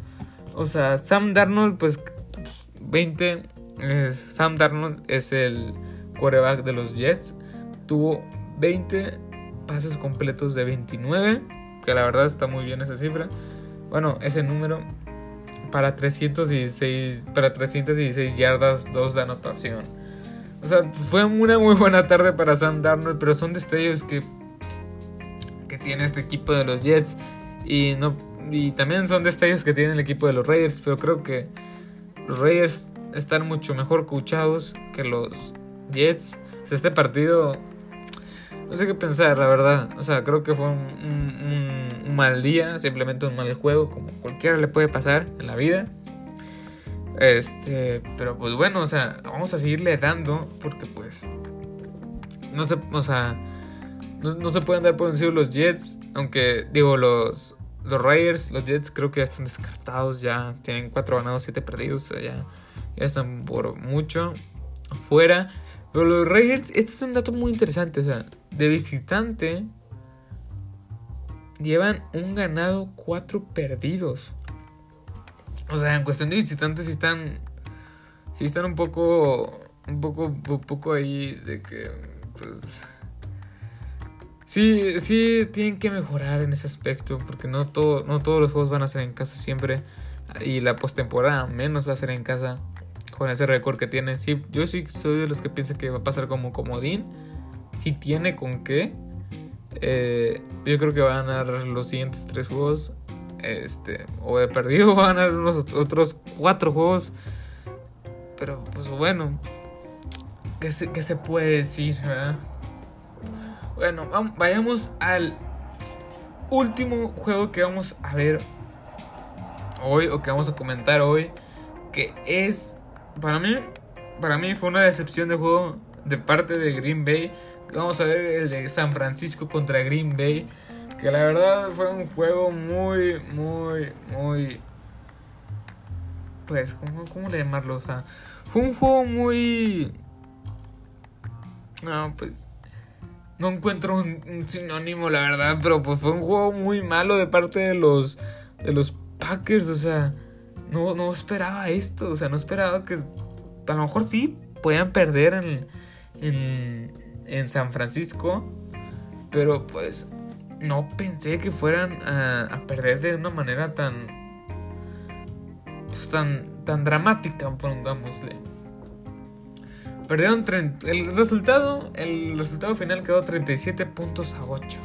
O sea, Sam Darnold, pues 20. Sam Darnold es el quarterback de los Jets. Tuvo 20 pases completos de 29. Que la verdad está muy bien esa cifra. Bueno, ese número para 316, para 316 yardas, 2 de anotación. O sea, fue una muy buena tarde para Sam Darnold, pero son destellos que, que tiene este equipo de los Jets. Y, no, y también son destellos que tiene el equipo de los Raiders, pero creo que los Raiders están mucho mejor coachados que los Jets. Este partido no sé qué pensar, la verdad. O sea, creo que fue un, mal día, simplemente un mal juego, como cualquiera le puede pasar en la vida. Este, pero pues bueno, o sea, vamos a seguirle dando porque pues no se, o sea, no, se pueden dar por vencidos los Jets, aunque digo los los Raiders, los Jets creo que ya están descartados, ya tienen 4 ganados, 7 perdidos, o sea, ya, ya están por mucho fuera. Pero los Raiders, este es un dato muy interesante, o sea, de visitante llevan un ganado, cuatro perdidos. O sea, en cuestión de visitantes sí están, sí están un poco, un poco, un poco ahí de que, pues, sí, sí tienen que mejorar en ese aspecto, porque no todo, no todos los juegos van a ser en casa siempre y la postemporada menos va a ser en casa con ese récord que tiene. Sí, yo sí soy de los que piensan que va a pasar como comodín. Si tiene con qué. Eh, yo creo que va a ganar los siguientes tres juegos. Este, o de perdido va a ganar unos otros cuatro juegos. Pero pues bueno, ¿qué se, qué se puede decir? Bueno, vayamos al último juego que vamos a ver hoy o que vamos a comentar hoy. Que es para mí, para mí fue una decepción de juego de parte de Green Bay. Vamos a ver el de San Francisco contra Green Bay. Que la verdad fue un juego muy, muy, muy... Pues, ¿cómo, cómo le llamarlo? O sea, fue un juego muy... No, pues... No encuentro un, sinónimo, la verdad, pero pues fue un juego muy malo de parte de los, de los Packers. O sea, no, no esperaba esto, o sea, no esperaba que a lo mejor sí podían perder en, en, en San Francisco, pero pues no pensé que fueran a, perder de una manera tan, pues, tan, tan dramática, pongámosle. Perdieron el resultado, el resultado final quedó 37 puntos a 8.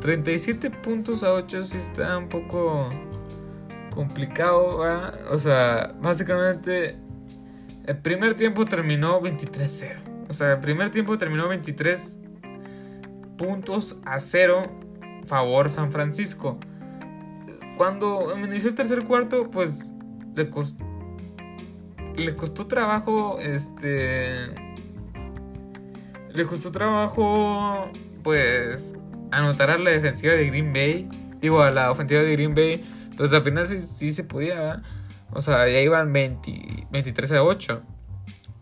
37 puntos a 8 sí está un poco complicado, O sea, básicamente el primer tiempo terminó 23-0. O sea, el primer tiempo terminó 23 puntos a 0 favor San Francisco. Cuando inició el tercer cuarto, pues le costó le costó trabajo, este... Le costó trabajo, pues, anotar a la defensiva de Green Bay. Digo, a la ofensiva de Green Bay. Pues al final sí, sí se podía. O sea, ya iban 23 a 8.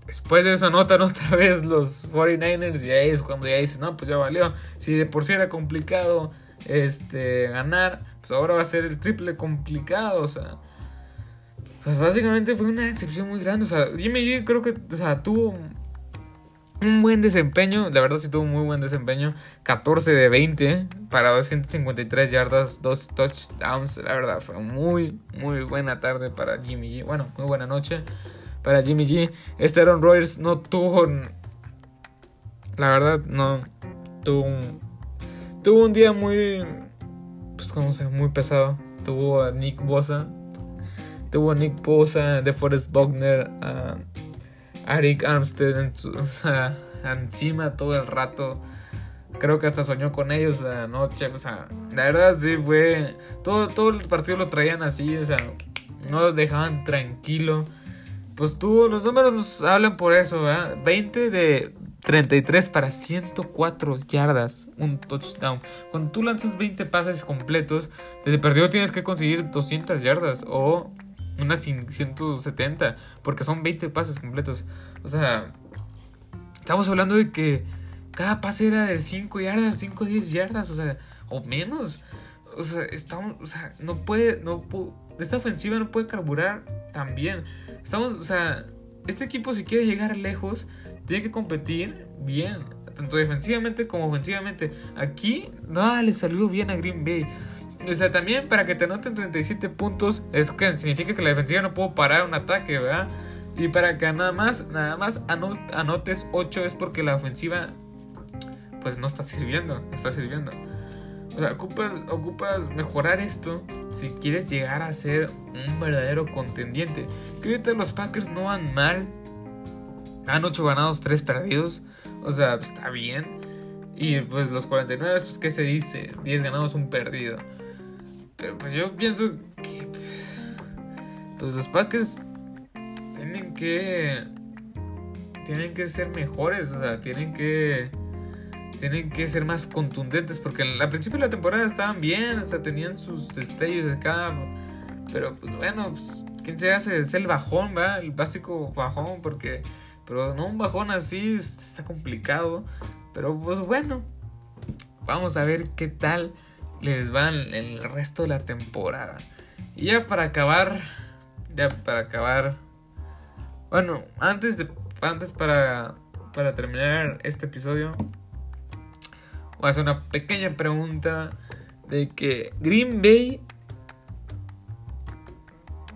Después de eso anotan otra vez los 49ers y ahí es cuando ya dices, no, pues ya valió. Si de por sí era complicado este, ganar, pues ahora va a ser el triple complicado. O sea, pues básicamente fue una decepción muy grande. O sea, Jimmy G creo que o sea, tuvo un buen desempeño. La verdad sí tuvo muy buen desempeño. 14 de 20 para 253 yardas, 2 touchdowns. La verdad fue muy, muy buena tarde para Jimmy G. Bueno, muy buena noche para Jimmy G. Este Aaron Rodgers no tuvo... La verdad, no. Tuvo un, tuvo un día muy... Pues como se muy pesado. Tuvo a Nick Bosa Tuvo Nick Bosa, DeForest Bogner, a, Rick Armstead encima todo el rato. Creo que hasta soñó con ellos la noche. O sea, la verdad sí fue. Todo, todo el partido lo traían así. O sea, no lo dejaban tranquilo. Pues tú, los números nos hablan por eso, ¿verdad? 20 de 33 para 104 yardas, un touchdown. Cuando tú lanzas 20 pases completos, desde perdido tienes que conseguir 200 yardas o unas 170, porque son 20 pases completos. O sea, estamos hablando de que cada pase era de 5 yardas, 5 10 yardas, o sea, o menos. O sea, estamos, o sea, no puede, no esta ofensiva no puede carburar tan bien. Estamos, o sea, este equipo si quiere llegar lejos, tiene que competir bien, tanto defensivamente como ofensivamente. Aquí nada le salió bien a Green Bay. O sea, también para que te anoten 37 puntos, es que significa que la defensiva no pudo parar un ataque, ¿verdad? Y para que nada más, nada más anotes 8 es porque la ofensiva pues no está sirviendo, no está sirviendo. O sea, ocupas, ocupas mejorar esto si quieres llegar a ser un verdadero contendiente. Que ahorita los Packers no van mal. Han 8 ganados, 3 perdidos. O sea, está bien. Y pues los 49, pues ¿qué se dice? 10 ganados, un perdido. Pero pues yo pienso que pues los Packers tienen que tienen que ser mejores, o sea, tienen que tienen que ser más contundentes porque al principio de la temporada estaban bien, hasta tenían sus destellos acá, pero pues bueno, pues quién se hace es el bajón, ¿va? El básico bajón porque pero no un bajón así está complicado, pero pues bueno, vamos a ver qué tal les van el resto de la temporada. Y ya para acabar, ya para acabar, bueno, antes de antes para para terminar este episodio voy a hacer una pequeña pregunta de que Green Bay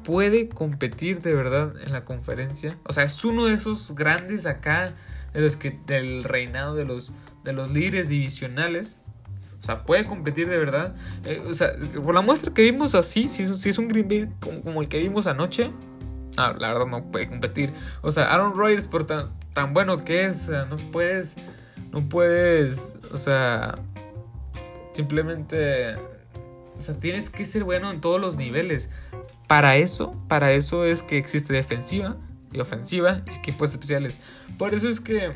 puede competir de verdad en la conferencia. O sea, es uno de esos grandes acá de los que del reinado de los de los líderes divisionales o sea, puede competir de verdad. Eh, o sea, por la muestra que vimos así, si, es un Green Bay como, el que vimos anoche, ah, la verdad no puede competir. O sea, Aaron Rodgers por tan, tan bueno que es, no puedes, no puedes, o sea, simplemente, o sea, tienes que ser bueno en todos los niveles. Para eso, para eso es que existe defensiva y ofensiva y equipos especiales. Por eso es que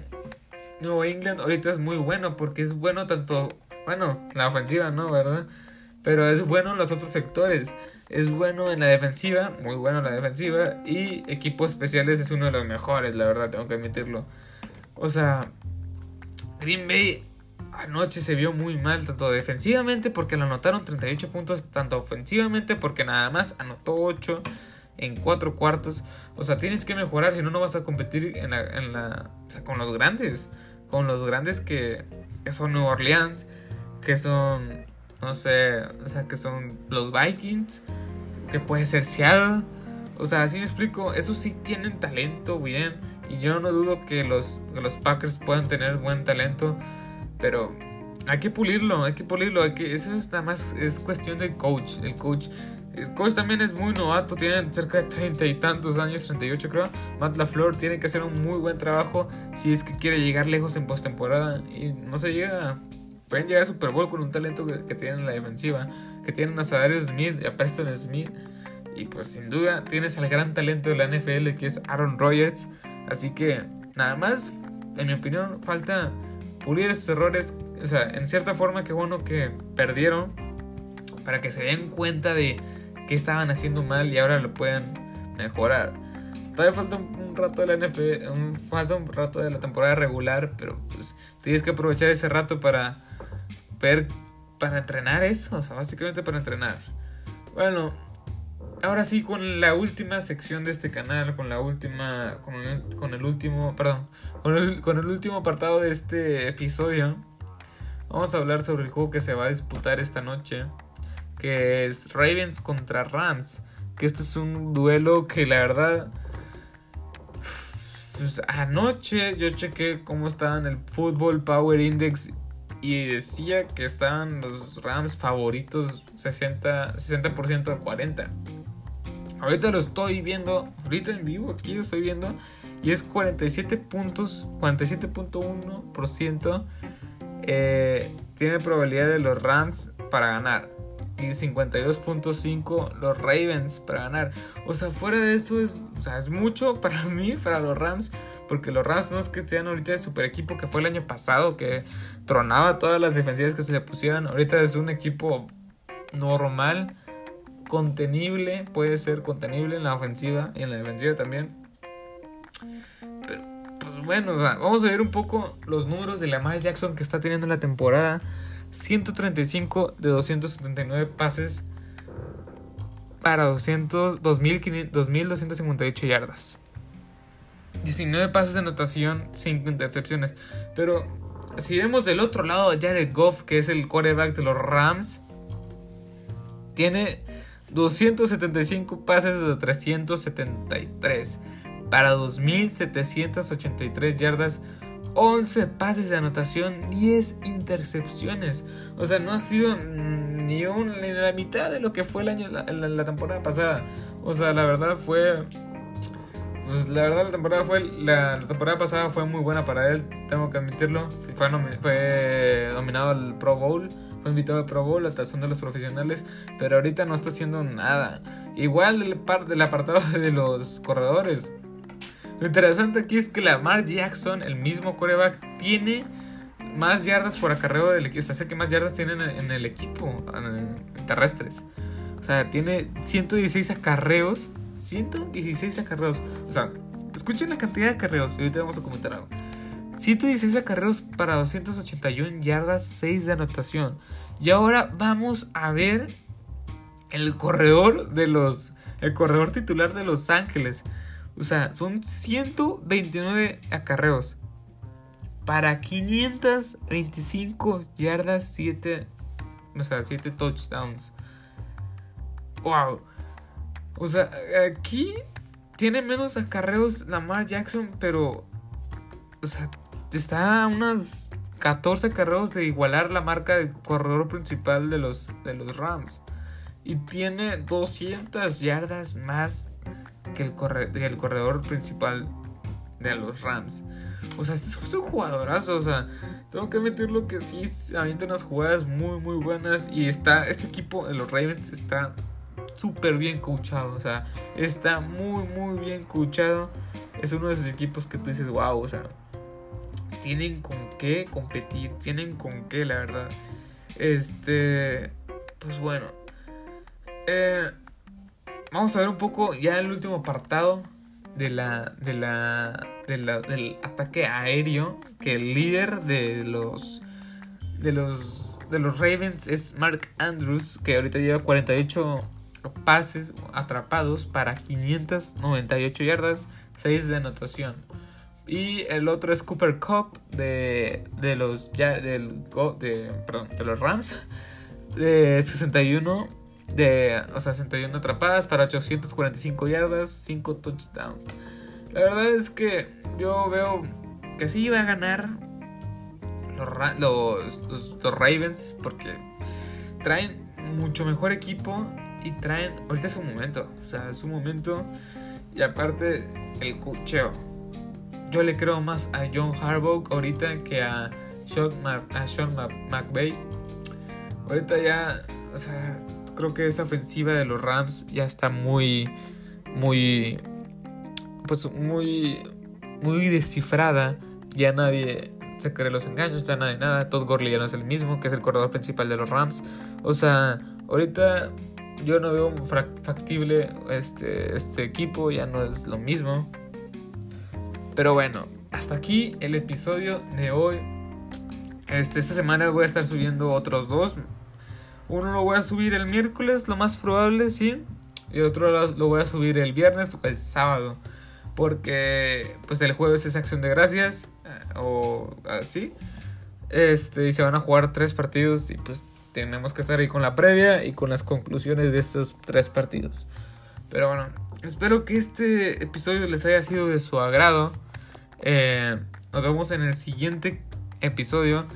Nueva England ahorita es muy bueno porque es bueno tanto bueno, la ofensiva no, ¿verdad? Pero es bueno en los otros sectores. Es bueno en la defensiva, muy bueno en la defensiva. Y equipos especiales es uno de los mejores, la verdad, tengo que admitirlo. O sea, Green Bay anoche se vio muy mal, tanto defensivamente porque le anotaron 38 puntos, tanto ofensivamente porque nada más anotó 8 en 4 cuartos. O sea, tienes que mejorar, si no, no vas a competir en la, en la, o sea, con los grandes. Con los grandes que, que son New Orleans, que son, no sé, o sea, que son los Vikings, que puede ser Seattle. O sea, así me explico, esos sí tienen talento bien Y yo no dudo que los, los Packers puedan tener buen talento, pero hay que pulirlo, hay que pulirlo. Hay que, eso es nada más es cuestión del coach. El coach, el coach también es muy novato, tiene cerca de treinta y tantos años, 38 creo. Matt LaFleur tiene que hacer un muy buen trabajo si es que quiere llegar lejos en postemporada. Y no se llega, pueden llegar a Super Bowl con un talento que, tienen en la defensiva, que tienen a Salario Smith, a Preston Smith. Y pues sin duda tienes al gran talento de la NFL que es Aaron Rodgers. Así que nada más, en mi opinión, falta pulir esos errores. O sea, en cierta forma, que bueno que perdieron. Para que se den cuenta de que estaban haciendo mal y ahora lo puedan mejorar. Todavía falta un, rato de la NFL, falta un rato de la temporada regular, pero pues tienes que aprovechar ese rato para para entrenar eso, o sea, básicamente para entrenar. Bueno, ahora sí con la última sección de este canal, con la última, con el, último, perdón, con el, último apartado de este episodio, vamos a hablar sobre el juego que se va a disputar esta noche, que es Ravens contra Rams, que este es un duelo que la verdad, pues, anoche yo chequé cómo estaba en el Football Power Index y decía que estaban los Rams favoritos 60%, 60 a 40. Ahorita lo estoy viendo, ahorita en vivo aquí lo estoy viendo. Y es 47 puntos, 47.1% eh, tiene probabilidad de los Rams para ganar. Y 52.5 los Ravens para ganar. O sea, fuera de eso es, o sea, es mucho para mí, para los Rams. Porque los Rams no es que sean ahorita el super equipo que fue el año pasado, que tronaba todas las defensivas que se le pusieran. Ahorita es un equipo normal contenible, puede ser contenible en la ofensiva y en la defensiva también. Pero, pues bueno, vamos a ver un poco los números de Lamar Jackson que está teniendo en la temporada. 135 de 279 pases para 200, 2.258 yardas. 19 pases de anotación, 5 intercepciones. Pero si vemos del otro lado a Jared Goff, que es el quarterback de los Rams, tiene 275 pases de 373 para 2783 yardas, 11 pases de anotación, 10 intercepciones. O sea, no ha sido ni, un, ni la mitad de lo que fue el año la, la, temporada pasada. O sea, la verdad fue pues la verdad la temporada fue la, temporada pasada fue muy buena para él, tengo que admitirlo. Fue, fue nominado al Pro Bowl fue invitado de Pro Bowl, la tazón de los profesionales, pero ahorita no está haciendo nada. Igual del, del apartado de los corredores. Lo interesante aquí es que Lamar Jackson, el mismo coreback, tiene más yardas por acarreo del equipo. O sea, sé que más yardas tienen en el equipo en terrestres. O sea, tiene 116 acarreos. 116 acarreos. O sea, escuchen la cantidad de acarreos. Y ahorita vamos a comentar algo. 116 acarreos para 281 yardas, 6 de anotación. Y ahora vamos a ver el corredor de los. El corredor titular de Los Ángeles. O sea, son 129 acarreos. Para 525 yardas, 7. O sea, 7 touchdowns. ¡Wow! O sea, aquí tiene menos acarreos Lamar Jackson, pero. O sea, está a unas 14 carreros de igualar la marca de corredor principal de los, de los Rams. Y tiene 200 yardas más que el, el corredor principal de los Rams. O sea, este es un jugadorazo. O sea, tengo que admitirlo que sí, avienta unas jugadas muy, muy buenas. Y está, este equipo de los Ravens está súper bien coachado. O sea, está muy, muy bien coachado. Es uno de esos equipos que tú dices, wow, o sea, tienen con qué competir, tienen con qué, la verdad. Este, pues bueno. Eh, vamos a ver un poco ya el último apartado de la, de la, de la, del ataque aéreo. Que el líder de los, de los, de los Ravens es Mark Andrews, que ahorita lleva 48 pases atrapados para 598 yardas, 6 de anotación. Y el otro es Cooper Cup de, de los ya del de, perdón, de los Rams de 61 de o sea, 61 atrapadas para 845 yardas, 5 touchdowns. La verdad es que yo veo que sí va a ganar los, los, los, Ravens porque traen mucho mejor equipo y traen, ahorita es un momento, o sea, es un momento y aparte el cucheo. Yo le creo más a John Harbaugh ahorita que a Sean, a Sean McVay. Ahorita ya, o sea, creo que esa ofensiva de los Rams ya está muy, muy, pues muy, muy descifrada. Ya nadie se cree los engaños, ya nadie nada. Todd Gurley ya no es el mismo, que es el corredor principal de los Rams. O sea, ahorita yo no veo factible este, este equipo, ya no es lo mismo. Pero bueno, hasta aquí el episodio de hoy. Este, esta semana voy a estar subiendo otros dos. Uno lo voy a subir el miércoles, lo más probable, sí. Y otro lo, voy a subir el viernes o el sábado. Porque pues el jueves es acción de gracias. Eh, o así. Este, y se van a jugar tres partidos. Y pues tenemos que estar ahí con la previa y con las conclusiones de estos tres partidos. Pero bueno, espero que este episodio les haya sido de su agrado. Eh, nos vemos en el siguiente episodio.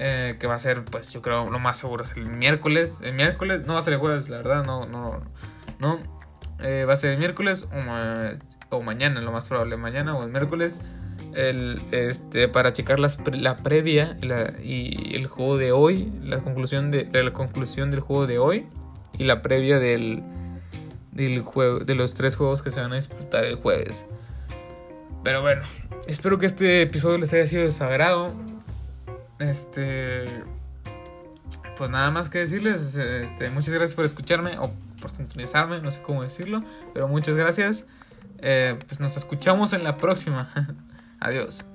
Eh, que va a ser, pues yo creo, lo más seguro es el miércoles. El miércoles, no va a ser el jueves, la verdad, no, no, no. Eh, va a ser el miércoles o, o, mañana, lo más probable, mañana o el miércoles. El, este, para checar las, la previa y el juego de hoy, la conclusión, de, la conclusión del juego de hoy y la previa del, del juego, de los tres juegos que se van a disputar el jueves. Pero bueno, espero que este episodio les haya sido de sagrado. Este. Pues nada más que decirles. Este, muchas gracias por escucharme o por sintonizarme, no sé cómo decirlo. Pero muchas gracias. Eh, pues nos escuchamos en la próxima. Adiós.